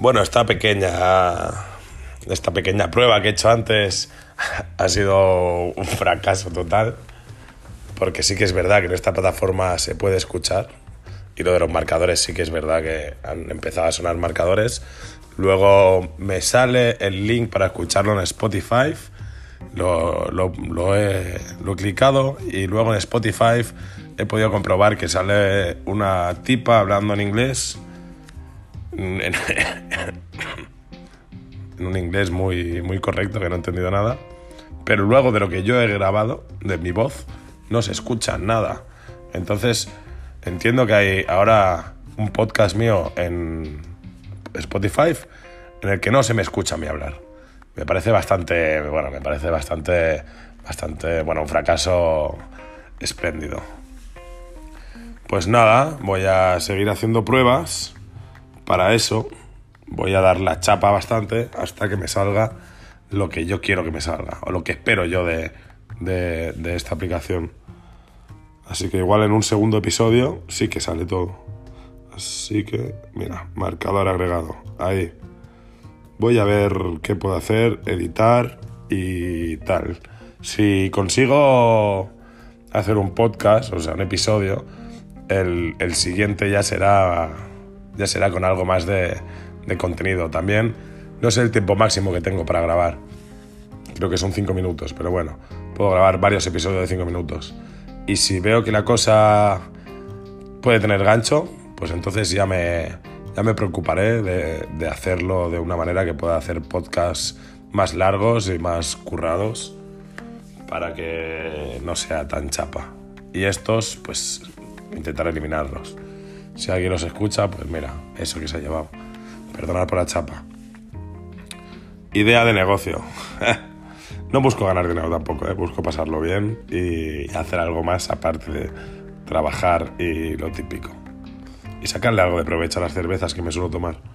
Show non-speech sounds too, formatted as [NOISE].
Bueno, esta pequeña, esta pequeña prueba que he hecho antes [LAUGHS] ha sido un fracaso total, porque sí que es verdad que en esta plataforma se puede escuchar, y lo de los marcadores sí que es verdad que han empezado a sonar marcadores. Luego me sale el link para escucharlo en Spotify, lo, lo, he, lo he clicado y luego en Spotify he podido comprobar que sale una tipa hablando en inglés en, un inglés muy, muy correcto que no he entendido nada. Pero luego de lo que yo he grabado, de mi voz, no se escucha nada. Entonces, entiendo que hay ahora un podcast mío en Spotify en el que no se me escucha a mí hablar. Me parece bastante, bueno, me parece bastante, bastante, bueno, un fracaso espléndido. Pues nada, voy a seguir haciendo pruebas para eso voy a dar la chapa bastante hasta que me salga lo que yo quiero que me salga o lo que espero yo de, de, esta aplicación. Así que igual en un segundo episodio sí que sale todo. Así que, mira, marcador agregado. Ahí. Voy a ver qué puedo hacer, editar y tal. Si consigo hacer un podcast, o sea, un episodio, el, el siguiente ya será ya será con algo más de, contenido. También no sé el tiempo máximo que tengo para grabar. Creo que son 5 minutos, pero bueno, puedo grabar varios episodios de 5 minutos. Y si veo que la cosa puede tener gancho, pues entonces ya me, ya me preocuparé de, de hacerlo de una manera que pueda hacer podcasts más largos y más currados para que no sea tan chapa. Y estos, pues intentar eliminarlos. Si alguien los escucha, pues mira, eso que se ha llevado. Perdonad por la chapa. Idea de negocio. [LAUGHS] no busco ganar dinero tampoco, ¿eh? busco pasarlo bien y hacer algo más aparte de trabajar y lo típico. Y sacarle algo de provecho a las cervezas que me suelo tomar.